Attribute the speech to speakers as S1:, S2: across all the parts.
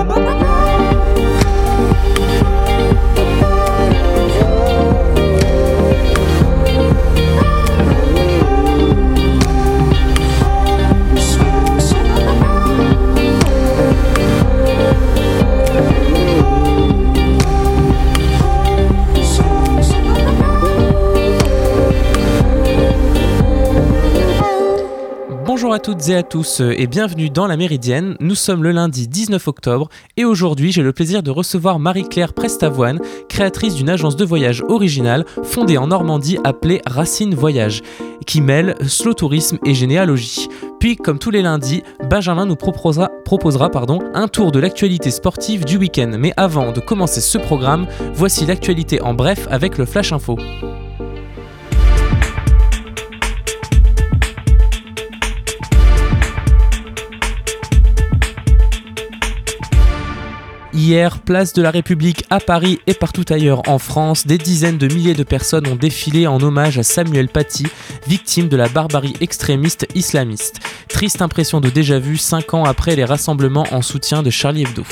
S1: Oh. À tous et bienvenue dans la Méridienne. Nous sommes le lundi 19 octobre et aujourd'hui j'ai le plaisir de recevoir Marie-Claire Prestavoine, créatrice d'une agence de voyage originale fondée en Normandie appelée Racine Voyage, qui mêle slow tourisme et généalogie. Puis, comme tous les lundis, Benjamin nous proposera, proposera un tour de l'actualité sportive du week-end. Mais avant de commencer ce programme, voici l'actualité en bref avec le Flash Info. Hier, place de la République à Paris et partout ailleurs en France, des dizaines de milliers de personnes ont défilé en hommage à Samuel Paty, victime de la barbarie extrémiste islamiste. Triste impression de déjà-vu 5 ans après les rassemblements en soutien de Charlie Hebdo.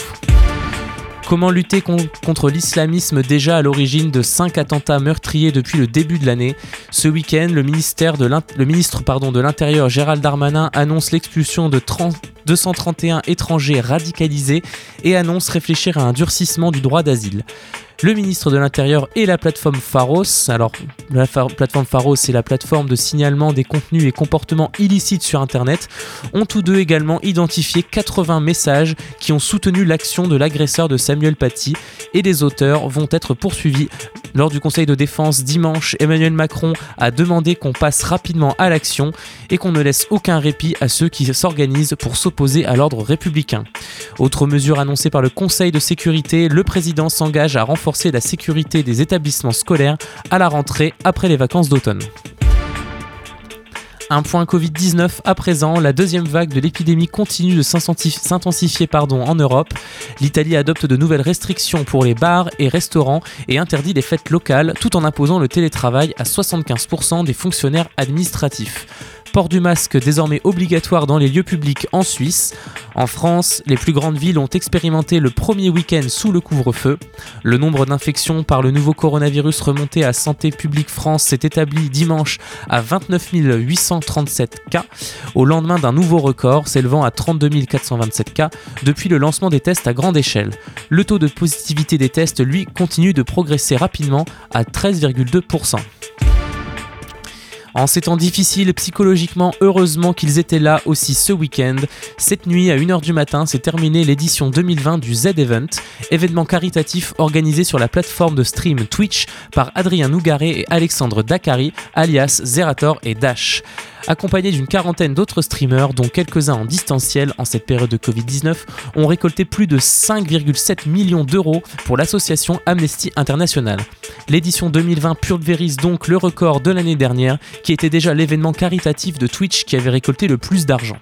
S1: Comment lutter contre l'islamisme déjà à l'origine de 5 attentats meurtriers depuis le début de l'année Ce week-end, le, ministre de l'Intérieur Gérald Darmanin annonce l'expulsion de 30, 231 étrangers radicalisés et annonce réfléchir à un durcissement du droit d'asile. Le ministre de l'Intérieur et la plateforme Pharos, alors la plateforme Pharos c'est la plateforme de signalement des contenus et comportements illicites sur Internet, ont tous deux également identifié 80 messages qui ont soutenu l'action de l'agresseur de Samuel Paty et les auteurs vont être poursuivis. Lors du Conseil de défense dimanche, Emmanuel Macron a demandé qu'on passe rapidement à l'action et qu'on ne laisse aucun répit à ceux qui s'organisent pour s'opposer à l'ordre républicain. Autre mesure annoncée par le Conseil de sécurité, le président s'engage à renforcer la sécurité des établissements scolaires à la rentrée après les vacances d'automne. Un point Covid-19 à présent, la deuxième vague de l'épidémie continue de s'intensifier en Europe. L'Italie adopte de nouvelles restrictions pour les bars et restaurants et interdit les fêtes locales tout en imposant le télétravail à 75% des fonctionnaires administratifs port du masque désormais obligatoire dans les lieux publics en Suisse. En France, les plus grandes villes ont expérimenté le premier week-end sous le couvre-feu. Le nombre d'infections par le nouveau coronavirus remonté à Santé publique France s'est établi dimanche à 29 837 cas, au lendemain d'un nouveau record s'élevant à 32 427 cas depuis le lancement des tests à grande échelle. Le taux de positivité des tests, lui, continue de progresser rapidement à 13,2%. En ces temps difficiles psychologiquement, heureusement qu'ils étaient là aussi ce week-end. Cette nuit à 1h du matin s'est terminée l'édition 2020 du Z-Event, événement caritatif organisé sur la plateforme de stream Twitch par Adrien Nougaret et Alexandre Dakari, alias Zerator et Dash accompagné d'une quarantaine d'autres streamers, dont quelques-uns en distanciel en cette période de Covid-19, ont récolté plus de 5,7 millions d'euros pour l'association Amnesty International. L'édition 2020 pulvérise donc le record de l'année dernière, qui était déjà l'événement caritatif de Twitch qui avait récolté le plus d'argent.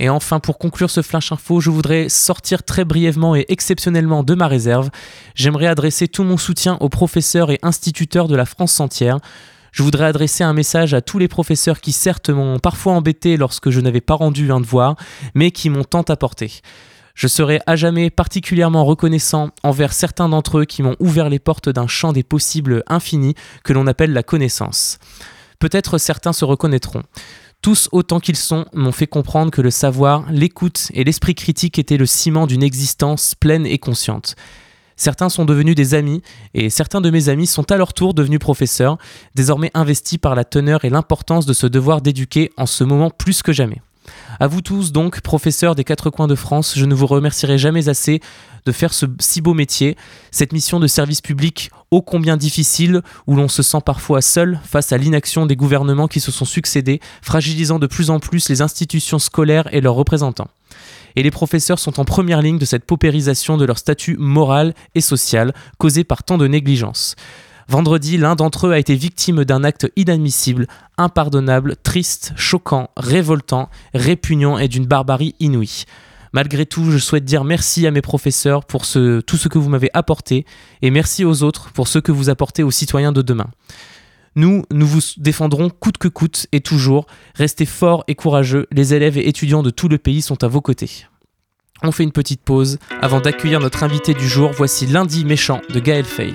S1: Et enfin, pour conclure ce flash info, je voudrais sortir très brièvement et exceptionnellement de ma réserve. J'aimerais adresser tout mon soutien aux professeurs et instituteurs de la France entière. Je voudrais adresser un message à tous les professeurs qui certes m'ont parfois embêté lorsque je n'avais pas rendu un devoir, mais qui m'ont tant apporté. Je serai à jamais particulièrement reconnaissant envers certains d'entre eux qui m'ont ouvert les portes d'un champ des possibles infini que l'on appelle la connaissance. Peut-être certains se reconnaîtront. Tous autant qu'ils sont m'ont fait comprendre que le savoir, l'écoute et l'esprit critique étaient le ciment d'une existence pleine et consciente. Certains sont devenus des amis et certains de mes amis sont à leur tour devenus professeurs, désormais investis par la teneur et l'importance de ce devoir d'éduquer en ce moment plus que jamais. À vous tous donc, professeurs des quatre coins de France, je ne vous remercierai jamais assez de faire ce si beau métier, cette mission de service public ô combien difficile, où l'on se sent parfois seul face à l'inaction des gouvernements qui se sont succédés, fragilisant de plus en plus les institutions scolaires et leurs représentants et les professeurs sont en première ligne de cette paupérisation de leur statut moral et social causé par tant de négligence. Vendredi, l'un d'entre eux a été victime d'un acte inadmissible, impardonnable, triste, choquant, révoltant, répugnant et d'une barbarie inouïe. Malgré tout, je souhaite dire merci à mes professeurs pour tout ce que vous m'avez apporté et merci aux autres pour ce que vous apportez aux citoyens de demain. Nous, nous vous défendrons coûte que coûte et toujours. Restez forts et courageux. Les élèves et étudiants de tout le pays sont à vos côtés. On fait une petite pause. Avant d'accueillir notre invité du jour, voici Lundi méchant de Gaël Fay.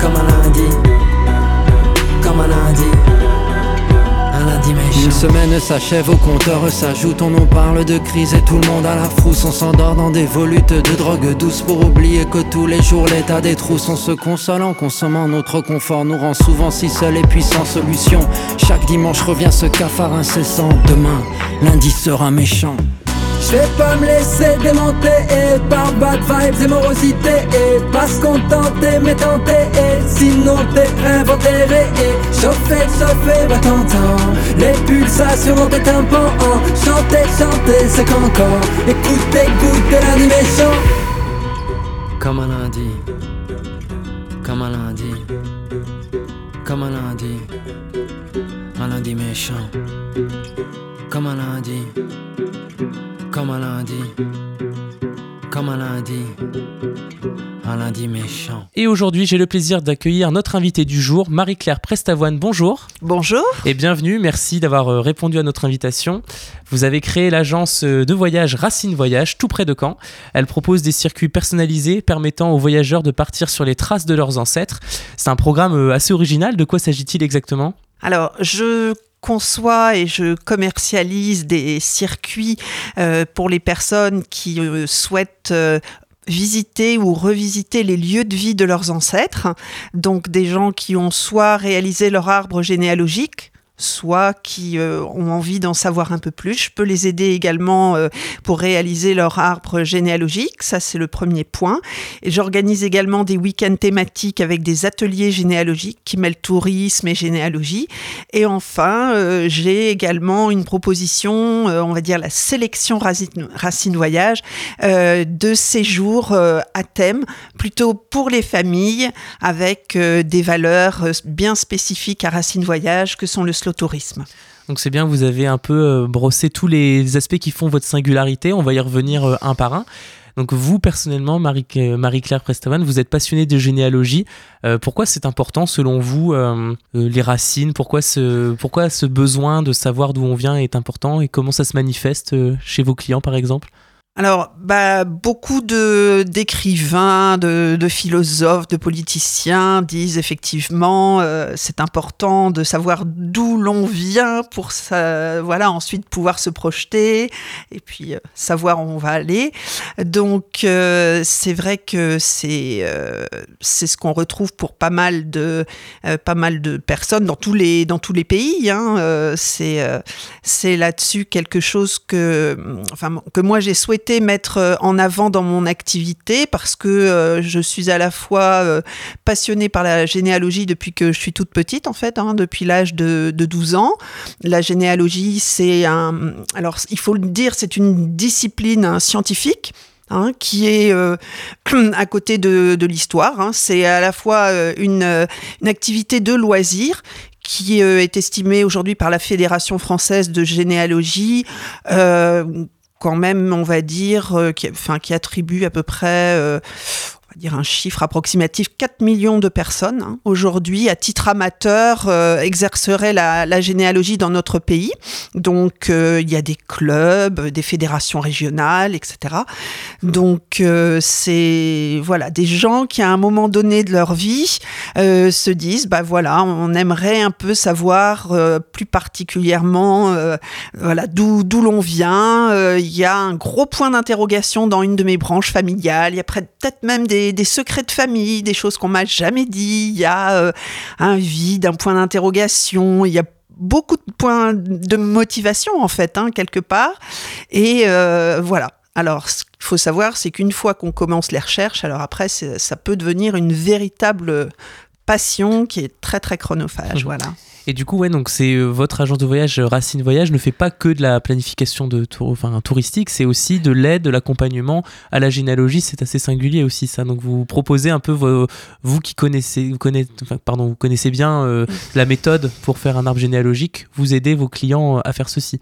S2: Comme un lundi. Comme un lundi. Un lundi méchant. Une semaine s'achève, au compteur s'ajoute On nous parle de crise et tout le monde à la frousse. On s'endort dans des volutes de drogue douce Pour oublier que tous les jours l'état des trousses. On se console en consommant notre confort Nous rend souvent si seuls et puis sans solution. Chaque dimanche revient ce cafard incessant. Demain, lundi sera méchant je vais pas me laisser démonter et par bad vibes et morosité et pas se contenter mais tenter et sinon t'es inventé. Et chauffer, chauffer, bah t'entends les pulsations dans tes tympans chanter, chanter c'est qu'encore écoutez lundi méchant comme un lundi. Comme un lundi. Comme un lundi. Un lundi méchant. Comme un lundi comme un lundi, comme un lundi, un lundi méchant.
S1: Et aujourd'hui, j'ai le plaisir d'accueillir notre invitée du jour, Marie-Claire Prestavoine. Bonjour.
S3: Bonjour.
S1: Et bienvenue, merci d'avoir euh, répondu à notre invitation. Vous avez créé l'agence euh, de voyage Racine Voyage, tout près de Caen. Elle propose des circuits personnalisés permettant aux voyageurs de partir sur les traces de leurs ancêtres. C'est un programme euh, assez original. De quoi s'agit-il exactement?
S3: Alors, je conçois et je commercialise des circuits euh, pour les personnes qui euh, souhaitent euh, visiter ou revisiter les lieux de vie de leurs ancêtres, donc des gens qui ont soit réalisé leur arbre généalogique, soit qui euh, ont envie d'en savoir un peu plus. Je peux les aider également euh, pour réaliser leur arbre généalogique, ça c'est le premier point. J'organise également des week-ends thématiques avec des ateliers généalogiques qui mêlent tourisme et généalogie. Et enfin, euh, j'ai également une proposition, on va dire la sélection Racine, Racine Voyage, de séjours à thème, plutôt pour les familles, avec des valeurs bien spécifiques à Racine Voyage, que sont le slogan tourisme.
S1: Donc c'est bien, vous avez un peu euh, brossé tous les aspects qui font votre singularité. On va y revenir euh, un par un. Donc vous, personnellement, euh, Marie-Claire Prestavan, vous êtes passionnée de généalogie. pourquoi c'est important, selon vous, les racines? Pourquoi ce, pourquoi ce besoin de savoir d'où on vient est important et comment ça se manifeste chez vos clients, par exemple?
S3: Alors, bah, beaucoup d'écrivains, de, philosophes, de politiciens disent effectivement euh, c'est important de savoir d'où l'on vient pour voilà ensuite pouvoir se projeter et puis euh, savoir où on va aller. Donc euh, c'est vrai que c'est c'est ce qu'on retrouve pour pas mal de pas mal de personnes dans tous les dans tous les pays. Hein, c'est c'est là-dessus quelque chose que enfin que moi j'ai souhaité mettre euh, en avant dans mon activité parce que euh, je suis à la fois euh, passionnée par la généalogie depuis que je suis toute petite en fait, hein, depuis l'âge de, 12 ans. La généalogie, c'est un... Alors il faut le dire, c'est une discipline scientifique. Hein, qui est à côté de, l'histoire. Hein. C'est à la fois une, une, activité de loisir qui est estimée aujourd'hui par la Fédération française de généalogie quand même, on va dire, euh, qui, enfin, qui attribue à peu près, euh, on va dire un chiffre approximatif, 4 millions de personnes hein, aujourd'hui, à titre amateur, euh, exerceraient la, généalogie dans notre pays. Donc, euh, il y a des clubs, des fédérations régionales, etc. Donc, euh, c'est voilà des gens qui, à un moment donné de leur vie, se disent, bah voilà, on aimerait un peu savoir plus particulièrement, voilà, d'où d'où l'on vient. Il y a un gros point d'interrogation dans une de mes branches familiales. Il y a peut-être même des des, secrets de famille, des choses qu'on m'a jamais dit. Il y a euh, un vide, un point d'interrogation. Il y a beaucoup de points de motivation en fait, hein, quelque part. Et euh, voilà. Alors, ce qu'il faut savoir, c'est qu'une fois qu'on commence les recherches, alors après, ça peut devenir une véritable passion qui est très très chronophage. Voilà.
S1: Et du coup, ouais, donc c'est euh, votre agence de voyage euh, Racine Voyage ne fait pas que de la planification de tour, enfin, touristique, c'est aussi de l'aide, de l'accompagnement à la généalogie. C'est assez singulier aussi ça. Donc vous proposez un peu vous qui connaissez, vous connaissez, pardon, vous connaissez bien euh, la méthode pour faire un arbre généalogique, vous aidez vos clients à faire ceci.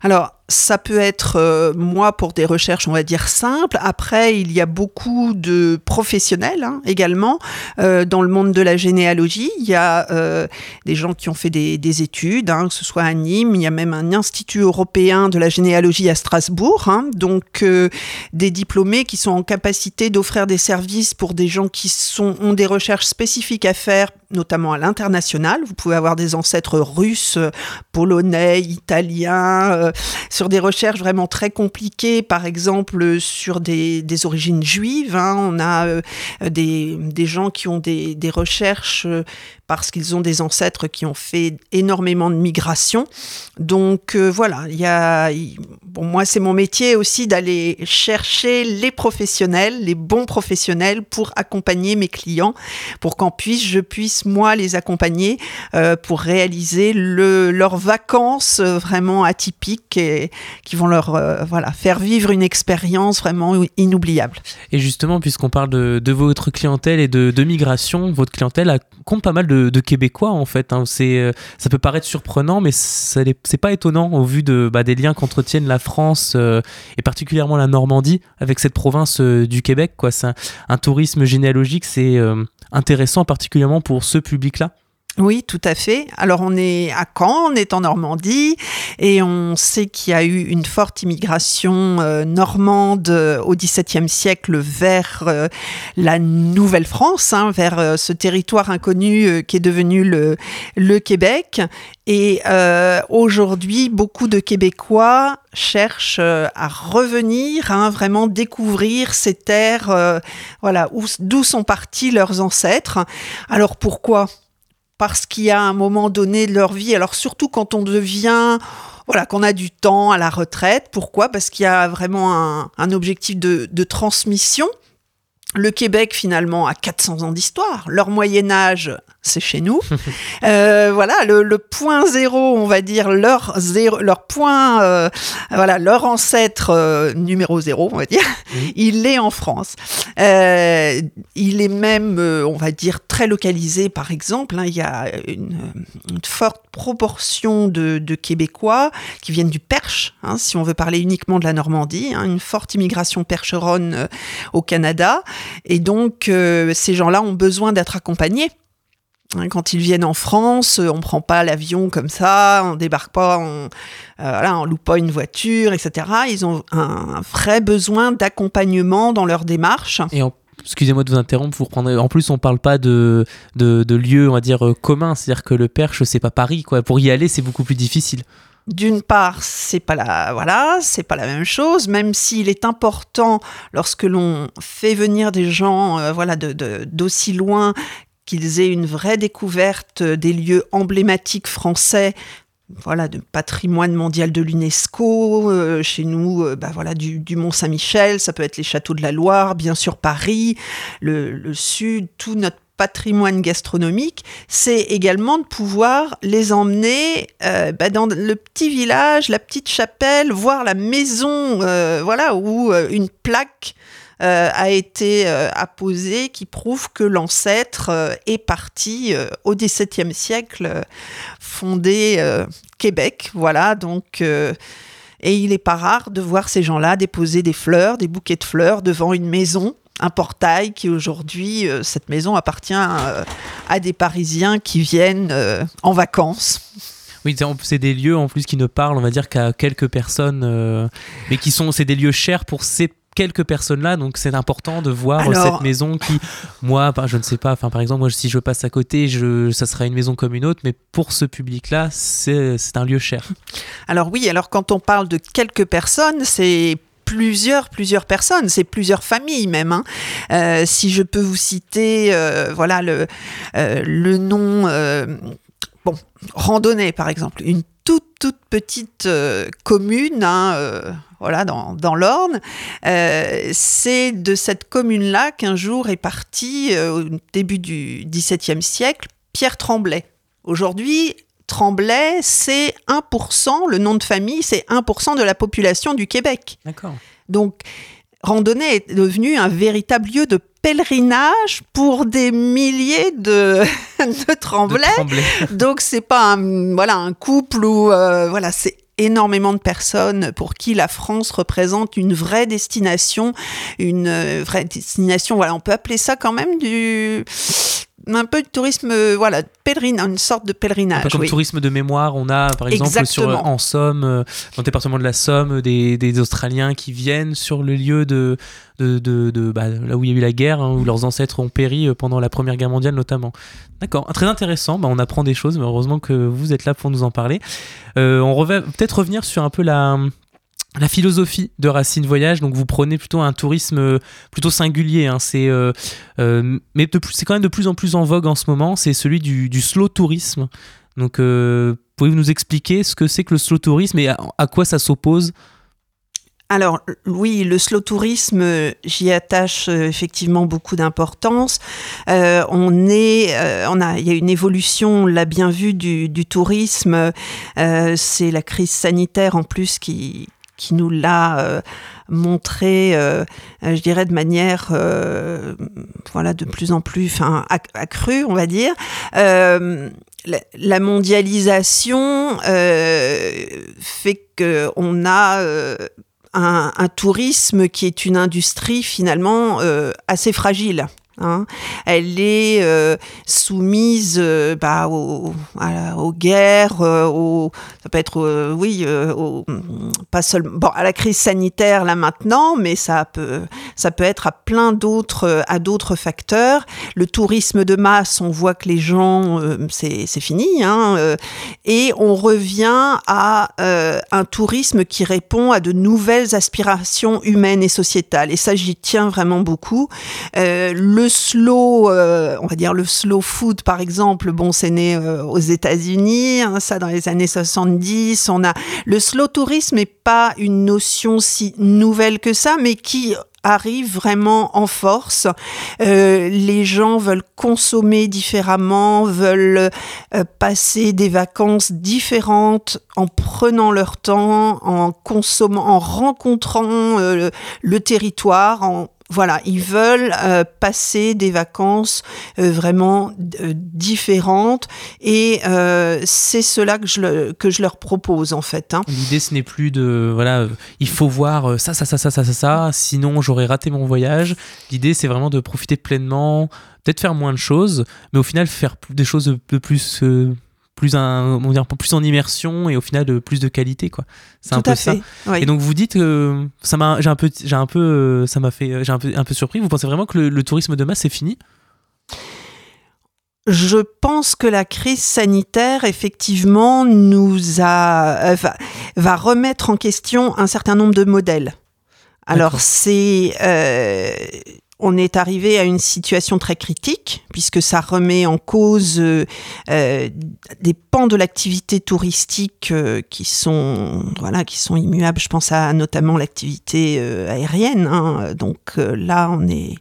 S3: Alors ça peut être euh, moi pour des recherches, on va dire simples. Après, il y a beaucoup de professionnels hein, également euh, dans le monde de la généalogie. Il y a euh, des gens qui ont fait des, études, hein, que ce soit à Nîmes. Il y a même un institut européen de la généalogie à Strasbourg. Hein. donc, des diplômés qui sont en capacité d'offrir des services pour des gens qui sont, ont des recherches spécifiques à faire notamment à l'international. Vous pouvez avoir des ancêtres russes, polonais, italiens, euh, sur des recherches vraiment très compliquées, par exemple sur des, origines juives. Hein. On a euh, des, gens qui ont des, des recherches euh, parce qu'ils ont des ancêtres qui ont fait énormément de migration. Donc euh, voilà, il y a, bon, moi c'est mon métier aussi d'aller chercher les professionnels, les bons professionnels pour accompagner mes clients, pour qu'en puisse, je puisse moi les accompagner euh, pour réaliser le, leurs vacances euh, vraiment atypiques et qui vont leur voilà faire vivre une expérience vraiment inoubliable.
S1: Et justement, puisqu'on parle de, votre clientèle et de, migration, votre clientèle compte pas mal de Québécois en fait. Hein. C'est, euh, ça peut paraître surprenant, mais c'est pas étonnant au vu de, bah, des liens qu'entretiennent la France euh, et particulièrement la Normandie avec cette province euh, du Québec. Quoi. C'est un, tourisme généalogique, c'est intéressant particulièrement pour ce public-là.
S3: Oui, tout à fait. Alors on est à Caen, on est en Normandie et on sait qu'il y a eu une forte immigration euh, normande euh, au XVIIe siècle vers euh, la Nouvelle-France, hein, vers ce territoire inconnu qui est devenu le, le Québec. Et aujourd'hui, beaucoup de Québécois cherchent à revenir, hein, vraiment découvrir ces terres, voilà, d'où sont partis leurs ancêtres. Alors pourquoi? Parce qu'il y a un moment donné de leur vie, alors surtout quand on devient voilà, qu'on a du temps à la retraite. Pourquoi? Parce qu'il y a vraiment un, objectif de, de, transmission. Le Québec, finalement, a 400 ans d'histoire. Leur Moyen Âge c'est chez nous. Euh, voilà, le, point zéro, on va dire leur zéro, leur point, euh, voilà, leur ancêtre euh, numéro zéro, on va dire, il est en France. il est même, on va dire, très localisé, par exemple. Hein, il y a une, forte proportion de, Québécois qui viennent du Perche, hein, si on veut parler uniquement de la Normandie, hein, une forte immigration percheronne au Canada. Et donc, ces gens-là ont besoin d'être accompagnés quand ils viennent en France, euh, on prend pas l'avion comme ça, on débarque pas, on, euh, voilà, on loupe pas une voiture, etc. Ils ont un, vrai besoin d'accompagnement dans leur démarche.
S1: Et excusez-moi de vous interrompre, vous reprendrez. En plus, on parle pas de, de, de lieux, on va dire, euh, communs. C'est-à-dire que le Perche, c'est pas Paris, quoi. Pour y aller, c'est beaucoup plus difficile.
S3: D'une part, c'est pas la voilà, c'est pas la même chose, même s'il est important lorsque l'on fait venir des gens voilà de d'aussi loin qu'ils aient une vraie découverte des lieux emblématiques français voilà, de patrimoine mondial de l'UNESCO. Euh, chez nous, euh, bah voilà, du, Mont Saint-Michel, ça peut être les châteaux de la Loire, bien sûr Paris, le, sud, tout notre patrimoine gastronomique, c'est également de pouvoir les emmener euh, bah, dans le petit village, la petite chapelle, voir la maison, voilà, où une plaque a été euh, apposé qui prouve que l'ancêtre euh, est parti au XVIIe siècle fonder Québec. Voilà, donc. Et il n'est pas rare de voir ces gens-là déposer des fleurs, des bouquets de fleurs devant une maison un portail qui aujourd'hui, cette maison appartient à des Parisiens qui viennent en vacances.
S1: Oui, c'est des lieux en plus qui ne parlent, on va dire, qu'à quelques personnes, mais qui sont, c'est des lieux chers pour ces quelques personnes là donc c'est important de voir cette maison qui moi je ne sais pas enfin par exemple moi si je passe à côté je ça sera une maison comme une autre mais pour ce public là c'est un lieu cher
S3: alors oui alors quand on parle de quelques personnes c'est plusieurs, plusieurs personnes, c'est plusieurs familles même. Hein. Euh, si je peux vous citer, euh, voilà le, euh, le nom, bon, randonnée par exemple, une toute toute petite commune. Hein, voilà, dans, dans l'Orne. Euh, c'est de cette commune-là qu'un jour est parti, euh, au début du XVIIe siècle, Pierre Tremblay. Aujourd'hui, Tremblay, c'est 1%, le nom de famille, c'est 1% de la population du Québec.
S1: D'accord.
S3: Donc, Randonnée est devenu un véritable lieu de pèlerinage pour des milliers de, de Tremblay. Donc c'est pas un, voilà un couple ou euh, voilà c'est énormément de personnes pour qui la France représente une vraie destination, une euh, vraie destination. Voilà, on peut appeler ça quand même du un peu de tourisme, euh, voilà, pèlerine, une sorte de pèlerinage. Un
S1: peu comme tourisme de mémoire, on a par exemple sur, en Somme, euh, dans le département de la Somme, des, des, Australiens qui viennent sur le lieu de, de, de, bah, là où il y a eu la guerre, hein, où leurs ancêtres ont péri euh, pendant la Première Guerre mondiale notamment. D'accord, très intéressant, bah, on apprend des choses, mais heureusement que vous êtes là pour nous en parler. on va peut-être revenir sur un peu la la philosophie de Racine Voyage, donc vous prenez plutôt un tourisme euh, plutôt singulier, hein, c'est euh, euh, mais c'est quand même de plus en plus en vogue en ce moment, c'est celui du, slow tourisme. Donc pouvez-vous nous expliquer ce que c'est que le slow tourisme et à, quoi ça s'oppose?
S3: Alors oui, le slow tourisme, j'y attache effectivement beaucoup d'importance. on est, on a, il y a une évolution, on l'a bien vu du, du tourisme. c'est la crise sanitaire en plus qui, qui nous l'a euh, montré, euh, euh, je dirais, de manière, voilà, de plus en plus, enfin, accrue, on va dire. La, mondialisation fait qu'on a un, tourisme qui est une industrie finalement assez fragile. Hein. Elle est euh, soumise euh, bah, aux, guerres, euh, ça peut être, oui, pas seulement bon, à la crise sanitaire là maintenant, mais ça peut, ça peut être à plein d'autres, à d'autres facteurs. Le tourisme de masse, on voit que les gens, c'est, fini, hein, et on revient à un tourisme qui répond à de nouvelles aspirations humaines et sociétales. Et ça, j'y tiens vraiment beaucoup. Slow, euh, on va dire le slow food par exemple, bon, c'est né euh, aux États-Unis, hein, ça dans les années 70. On a le slow tourisme n'est pas une notion si nouvelle que ça, mais qui arrive vraiment en force. Euh, les gens veulent consommer différemment, veulent passer des vacances différentes en prenant leur temps, en consommant, en rencontrant le territoire, en voilà, ils veulent euh, passer des vacances euh, vraiment euh, différentes et c'est cela que je, que je leur propose en fait. Hein.
S1: L'idée ce n'est plus de voilà, il faut voir ça, ça, ça, ça, ça, ça, ça, sinon j'aurais raté mon voyage. L'idée c'est vraiment de profiter pleinement, peut-être faire moins de choses, mais au final faire des choses de plus plus un on dire, plus en immersion et au final de plus de qualité quoi. C'est un peu ça. et donc vous dites que ça m'a j'ai un peu j'ai un peu ça m'a fait j'ai un peu un peu surpris. Vous pensez vraiment que le, tourisme de masse c'est fini?
S3: Je pense que la crise sanitaire, effectivement, nous a, euh, va, remettre en question un certain nombre de modèles. Alors, c'est. Euh, on est arrivé à une situation très critique puisque ça remet en cause euh, euh, des pans de l'activité touristique euh, qui sont voilà qui sont immuables. Je pense à notamment l'activité aérienne. Hein. Donc là, on est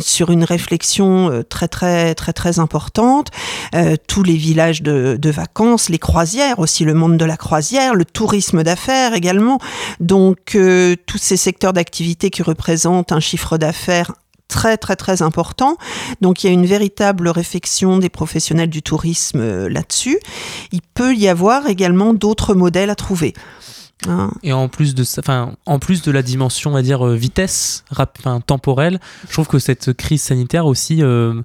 S3: sur une réflexion très très très très importante. tous les villages de, de, vacances, les croisières aussi, le monde de la croisière, le tourisme d'affaires également. Donc tous ces secteurs d'activité qui représentent un chiffre d'affaires très très très important. Donc il y a une véritable réflexion des professionnels du tourisme euh, là-dessus. Il peut y avoir également d'autres modèles à trouver. Hein.
S1: Et en plus de ça, enfin, en plus de la dimension, on va dire euh, vitesse, rap- temporelle, je trouve que cette crise sanitaire aussi euh,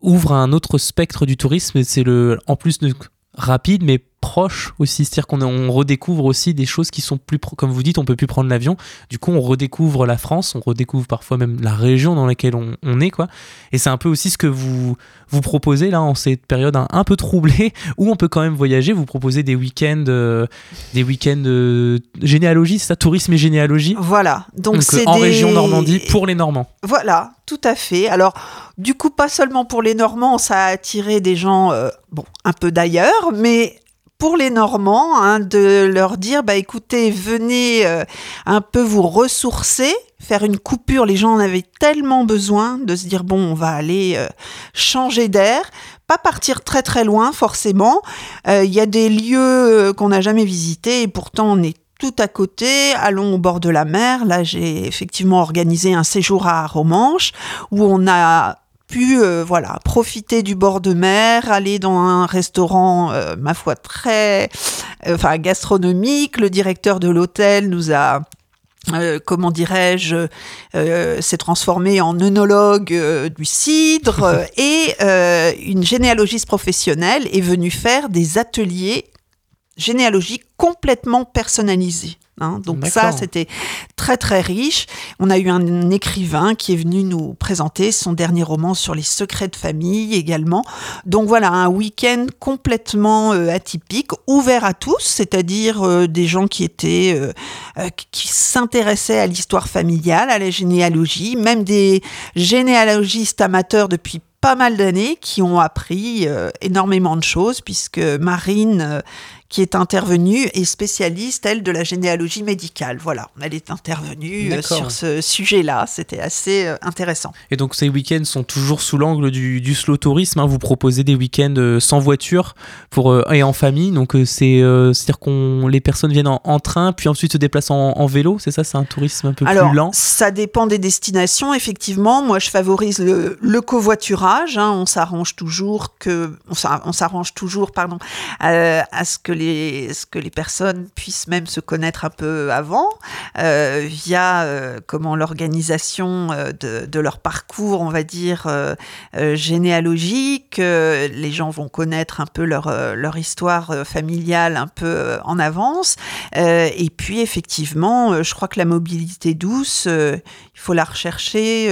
S1: ouvre un autre spectre du tourisme. C'est le, en plus de rapide, mais proche aussi. C'est-à-dire qu'on on redécouvre aussi des choses qui sont plus, comme vous dites, on peut plus prendre l'avion. Du coup, on redécouvre la France, on redécouvre parfois même la région dans laquelle on, on est, quoi. Et c'est un peu aussi ce que vous vous proposez là en cette période un, un peu troublée où on peut quand même voyager. Vous proposez des week-ends, euh, des week-ends euh, généalogie, c'est ça, tourisme et généalogie?
S3: Voilà. Donc, c'est
S1: euh, en
S3: des-
S1: région Normandie pour les Normands.
S3: Voilà, tout à fait. Alors, du coup, pas seulement pour les Normands, ça a attiré des gens, euh, bon, un peu d'ailleurs, mais pour les Normands, hein, de leur dire, bah écoutez, venez euh, un peu vous ressourcer, faire une coupure. Les gens en avaient tellement besoin de se dire, bon, on va aller euh, changer d'air. Pas partir très très loin forcément. Euh, Il y a des lieux euh, qu'on n'a jamais visités et pourtant on est tout à côté, allons au bord de la mer. Là, j'ai effectivement organisé un séjour à Romanche où on a pu euh, voilà profiter du bord de mer, aller dans un restaurant euh, ma foi très euh, enfin gastronomique. Le directeur de l'hôtel nous a euh, comment dirais-je, euh, s'est transformé en œnologue euh, du cidre et une généalogiste professionnelle est venue faire des ateliers généalogiques complètement personnalisés. Hein. donc ça, c'était très très riche. On a eu un écrivain qui est venu nous présenter son dernier roman sur les secrets de famille également. Donc voilà, un week-end complètement euh, atypique, ouvert à tous, c'est-à-dire euh, des gens qui étaient euh, qui- s'intéressaient à l'histoire familiale, à la généalogie, même des généalogistes amateurs depuis pas mal d'années qui ont appris énormément de choses puisque Marine qui est intervenue est spécialiste elle de la généalogie médicale. Voilà, elle est intervenue euh, sur ce sujet-là, c'était assez euh, intéressant.
S1: Et donc ces week-ends sont toujours sous l'angle du, du slow tourisme. hein. Vous proposez des week-ends euh, sans voiture pour, et en famille. Donc euh, c'est euh, à dire qu'on les personnes viennent en, en train, puis ensuite se déplacent en, en vélo. C'est ça, c'est un tourisme un peu
S3: Alors,
S1: plus lent.
S3: ça dépend des destinations. Effectivement, moi, je favorise le, le covoiturage. hein. On s'arrange toujours que, on s'a- on s'arrange toujours, pardon, euh, à ce que ce que les personnes puissent même se connaître un peu avant, euh, via euh, comment l'organisation euh, de, leur parcours, on va dire généalogique. Les gens vont connaître un peu leur leur histoire familiale un peu en avance. Et puis effectivement, je crois que la mobilité douce, il faut la rechercher.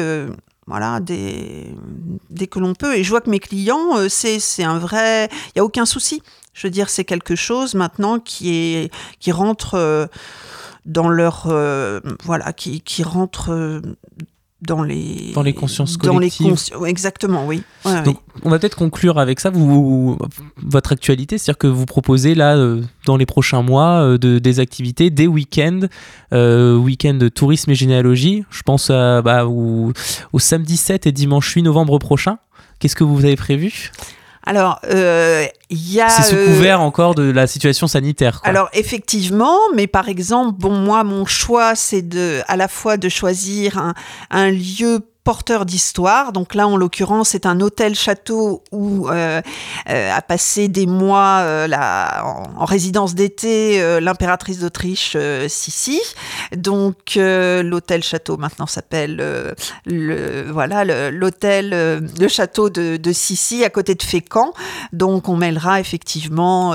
S3: voilà, dès, dès que l'on peut. Et je vois que mes clients, c'est un vrai... Il n'y a aucun souci. Je veux dire, c'est quelque chose maintenant qui, est, qui rentre euh, dans leur... euh, voilà, qui, qui rentre euh, dans les...
S1: Dans les consciences
S3: dans les
S1: collectives.
S3: consci- Exactement, oui. Ouais,
S1: Donc, on va peut-être conclure avec ça, vous, votre actualité, c'est-à-dire que vous proposez là, euh, dans les prochains mois, euh, de, des activités, des week-ends, euh, week-end de tourisme et généalogie. Je pense à, bah, au, au samedi 7 et dimanche 8 novembre prochain. Qu'est-ce que vous avez prévu?
S3: Alors, euh, il y a...
S1: C'est sous
S3: euh,
S1: couvert encore de la situation sanitaire. quoi.
S3: Alors effectivement, mais par exemple, bon moi mon choix c'est de à la fois de choisir un, un lieu porteur d'histoire. Donc là, en l'occurrence, c'est un hôtel-château où euh, euh, a passé des mois euh, là, en, en résidence d'été l'impératrice d'Autriche Sissi. Donc l'hôtel-château maintenant s'appelle le voilà l'hôtel le château de, de Sissi à côté de Fécamp. Donc on mêlera effectivement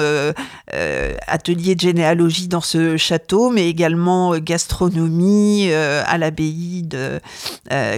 S3: atelier de généalogie dans ce château, mais également gastronomie à l'abbaye de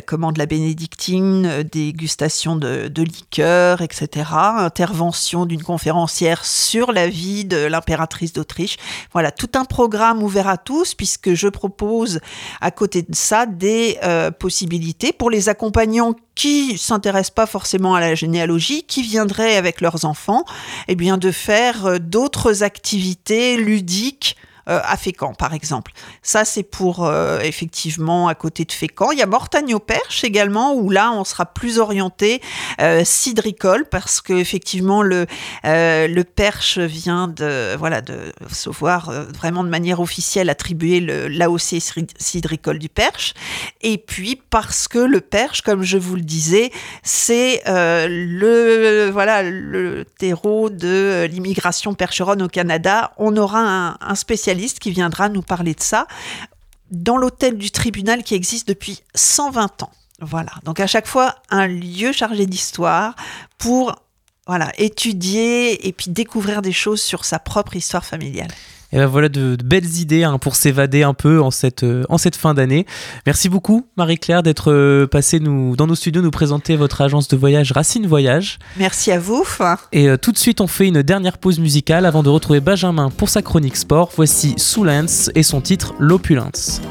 S3: comment de bénédictine, euh, dégustation de, liqueurs, etc. Intervention d'une conférencière sur la vie de l'impératrice d'Autriche. Voilà, tout un programme ouvert à tous, puisque je propose à côté de ça des euh, possibilités pour les accompagnants qui s'intéressent pas forcément à la généalogie, qui viendraient avec leurs enfants, eh bien de faire euh, d'autres activités ludiques à Fécamp, par exemple. Ça, c'est pour euh, effectivement à côté de Fécamp. Il y a Mortagne-au-Perche également, où là, on sera plus orienté euh, cidricole, parce que effectivement, le, euh, le Perche vient de voilà de se voir euh, vraiment de manière officielle attribuer l'AOC cidricole du Perche. Et puis parce que le Perche, comme je vous le disais, c'est euh, le voilà le terreau de l'immigration percheronne au Canada. On aura un, un spécialiste qui viendra nous parler de ça dans l'hôtel du tribunal qui existe depuis 120 ans. Voilà, donc à chaque fois un lieu chargé d'histoire pour voilà, étudier et puis découvrir des choses sur sa propre histoire familiale.
S1: Et ben voilà de, belles idées hein, pour s'évader un peu en cette, euh, en cette fin d'année. Merci beaucoup Marie-Claire d'être euh, passée nous, dans nos studios nous présenter votre agence de voyage Racine Voyage.
S3: Merci à vous.
S1: Et euh, tout de suite on fait une dernière pause musicale avant de retrouver Benjamin pour sa chronique sport. Voici Soulance et son titre L'opulence.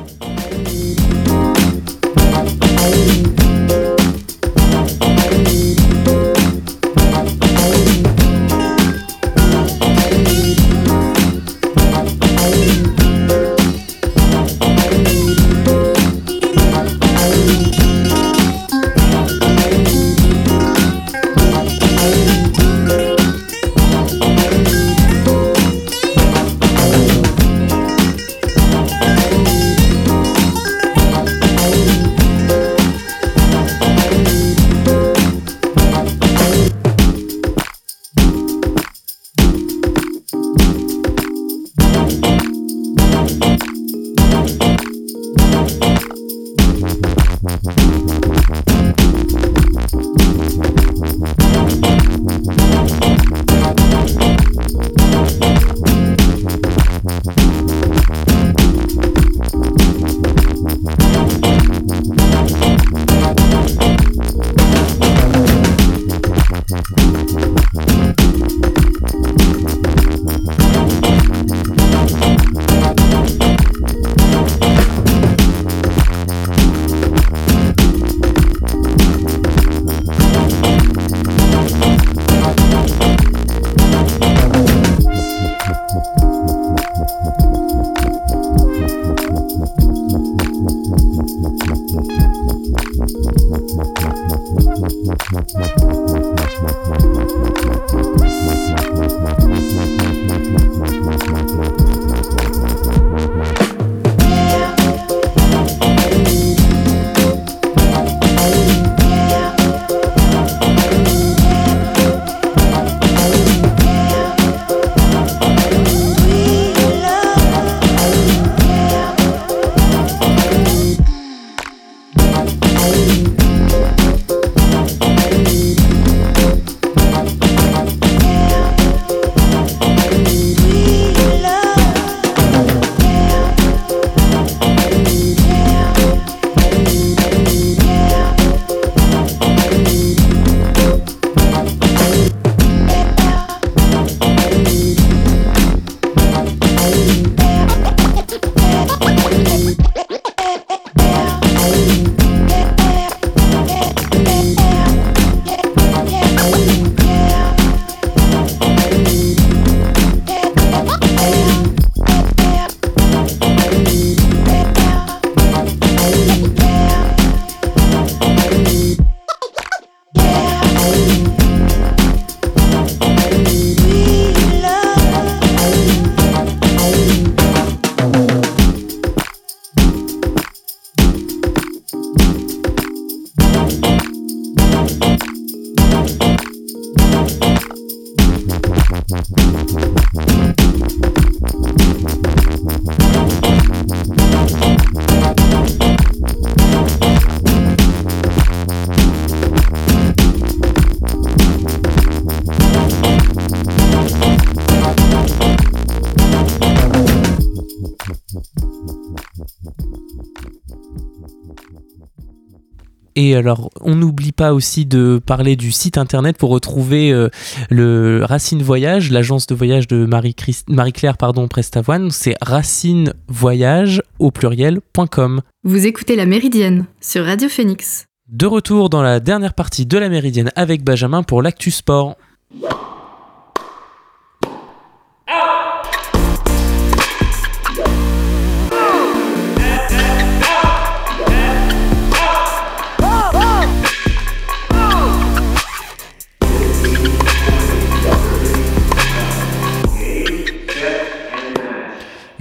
S1: Et alors, on n'oublie pas aussi de parler du site internet pour retrouver euh, le Racine Voyage, l'agence de voyage de Marie-Claire pardon, Prestavoine. C'est racinevoyage au pluriel.com.
S4: Vous écoutez La Méridienne sur Radio Phoenix.
S1: De retour dans la dernière partie de La Méridienne avec Benjamin pour l'Actu Sport.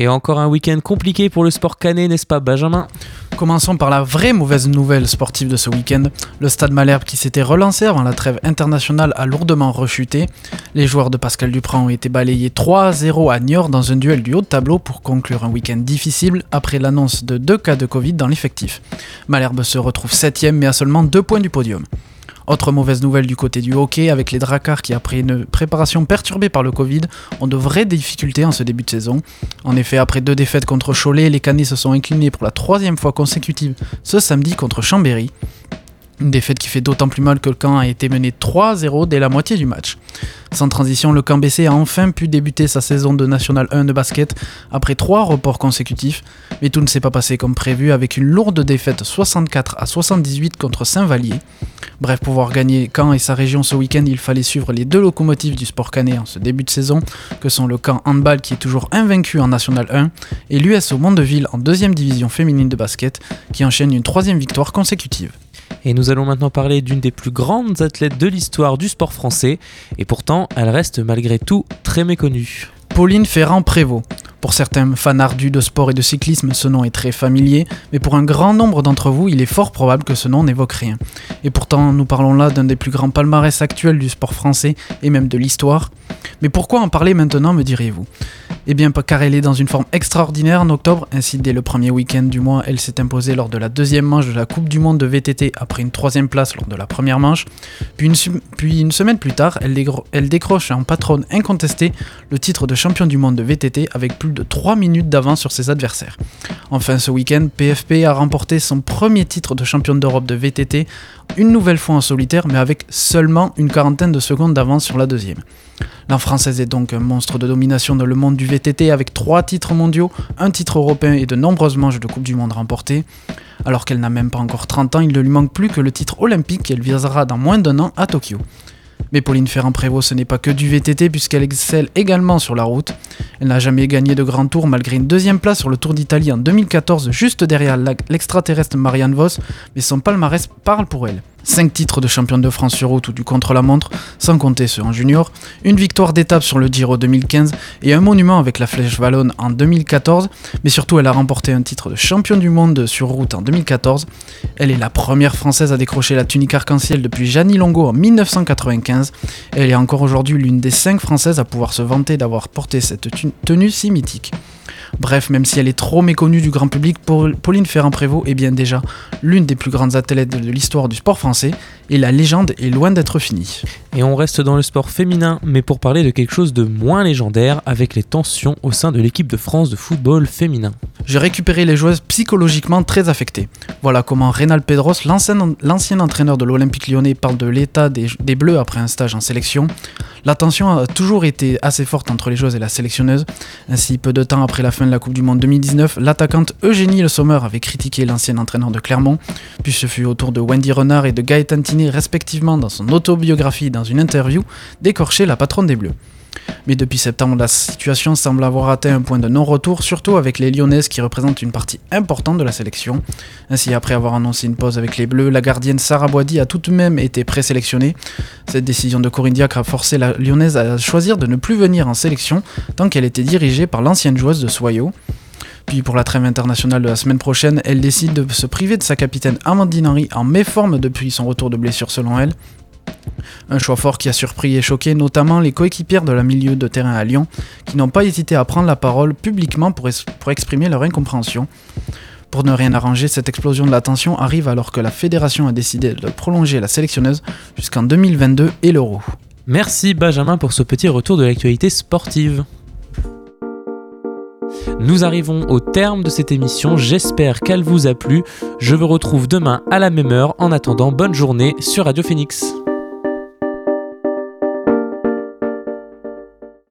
S1: Et encore un week-end compliqué pour le sport canet, n'est-ce pas, Benjamin?
S5: Commençons par la vraie mauvaise nouvelle sportive de ce week-end. Le stade Malherbe qui s'était relancé avant la trêve internationale a lourdement rechuté. Les joueurs de Pascal Duprat ont été balayés 3-0 à Niort dans un duel du haut de tableau pour conclure un week-end difficile après l'annonce de deux cas de Covid dans l'effectif. Malherbe se retrouve 7 mais à seulement 2 points du podium. Autre mauvaise nouvelle du côté du hockey, avec les Dracars qui, après une préparation perturbée par le Covid, ont de vraies difficultés en ce début de saison. En effet, après deux défaites contre Cholet, les Canets se sont inclinés pour la troisième fois consécutive ce samedi contre Chambéry. Une défaite qui fait d'autant plus mal que le camp a été mené 3-0 dès la moitié du match. Sans transition, le camp BC a enfin pu débuter sa saison de National 1 de basket après trois reports consécutifs, mais tout ne s'est pas passé comme prévu avec une lourde défaite 64 à 78 contre Saint-Vallier. Bref, pouvoir gagner Caen et sa région ce week-end, il fallait suivre les deux locomotives du sport canet en ce début de saison, que sont le camp handball qui est toujours invaincu en National 1 et l'US au Mondeville en deuxième division féminine de basket qui enchaîne une troisième victoire consécutive.
S1: Et nous allons maintenant parler d'une des plus grandes athlètes de l'histoire du sport français, et pourtant elle reste malgré tout très méconnue.
S5: Pauline Ferrand-Prévot. Pour certains fans ardus de sport et de cyclisme, ce nom est très familier, mais pour un grand nombre d'entre vous, il est fort probable que ce nom n'évoque rien. Et pourtant, nous parlons là d'un des plus grands palmarès actuels du sport français et même de l'histoire. Mais pourquoi en parler maintenant, me diriez-vous eh bien, car elle est dans une forme extraordinaire en octobre, ainsi dès le premier week-end du mois, elle s'est imposée lors de la deuxième manche de la Coupe du Monde de VTT après une troisième place lors de la première manche. Puis une, semaine plus tard, elle, elle décroche en patronne incontestée le titre de champion du monde de VTT avec plus de 3 minutes d'avance sur ses adversaires. Enfin, ce week-end, PFP a remporté son premier titre de champion d'Europe de VTT, une nouvelle fois en solitaire, mais avec seulement une quarantaine de secondes d'avance sur la deuxième. La française est donc un monstre de domination dans le monde du VTT avec trois titres mondiaux, un titre européen et de nombreuses manches de Coupe du Monde remportées. Alors qu'elle n'a même pas encore 30 ans, il ne lui manque plus que le titre olympique qu'elle visera dans moins d'un an à Tokyo. Mais Pauline Ferrand-Prévot, ce n'est pas que du VTT puisqu'elle excelle également sur la route. Elle n'a jamais gagné de grand tour malgré une deuxième place sur le Tour d'Italie en 2014 juste derrière l'extraterrestre Marianne Vos, mais son palmarès parle pour elle. 5 titres de championne de France sur route ou du contre-la-montre, sans compter ceux en junior, une victoire d'étape sur le Giro 2015 et un monument avec la Flèche Wallonne en 2014, mais surtout elle a remporté un titre de champion du monde sur route en 2014. Elle est la première française à décrocher la tunique arc-en-ciel depuis Jeannie Longo en 1995 et elle est encore aujourd'hui l'une des 5 françaises à pouvoir se vanter d'avoir porté cette tenue si mythique. Bref, même si elle est trop méconnue du grand public, Pauline Ferrand-Prévot est bien déjà l'une des plus grandes athlètes de l'histoire du sport français et la légende est loin d'être finie.
S1: Et on reste dans le sport féminin, mais pour parler de quelque chose de moins légendaire avec les tensions au sein de l'équipe de France de football féminin.
S5: J'ai récupéré les joueuses psychologiquement très affectées. Voilà comment Rénal Pedros, l'ancien entraîneur de l'Olympique lyonnais, parle de l'état des, des Bleus après un stage en sélection. La tension a toujours été assez forte entre les joueuses et la sélectionneuse. Ainsi, peu de temps après la fin de la Coupe du Monde 2019, l'attaquante Eugénie Le Sommer avait critiqué l'ancien entraîneur de Clermont, puis ce fut au tour de Wendy Renard et de Gaëtan Tiné, respectivement dans son autobiographie et dans une interview, d'écorcher la patronne des Bleus. Mais depuis septembre, la situation semble avoir atteint un point de non-retour, surtout avec les Lyonnaises qui représentent une partie importante de la sélection. Ainsi, après avoir annoncé une pause avec les Bleus, la gardienne Sarah Boidi a tout de même été présélectionnée. Cette décision de Corinne Diacre a forcé la Lyonnaise à choisir de ne plus venir en sélection tant qu'elle était dirigée par l'ancienne joueuse de Soyo. Puis pour la trêve internationale de la semaine prochaine, elle décide de se priver de sa capitaine Amandine Henry en méforme depuis son retour de blessure selon elle. Un choix fort qui a surpris et choqué notamment les coéquipières de la milieu de terrain à Lyon, qui n'ont pas hésité à prendre la parole publiquement pour, exprimer leur incompréhension. Pour ne rien arranger, cette explosion de l'attention arrive alors que la fédération a décidé de prolonger la sélectionneuse jusqu'en 2022 et l'Euro.
S1: Merci Benjamin pour ce petit retour de l'actualité sportive. Nous arrivons au terme de cette émission, j'espère qu'elle vous a plu. Je vous retrouve demain à la même heure. En attendant, bonne journée sur Radio Phoenix.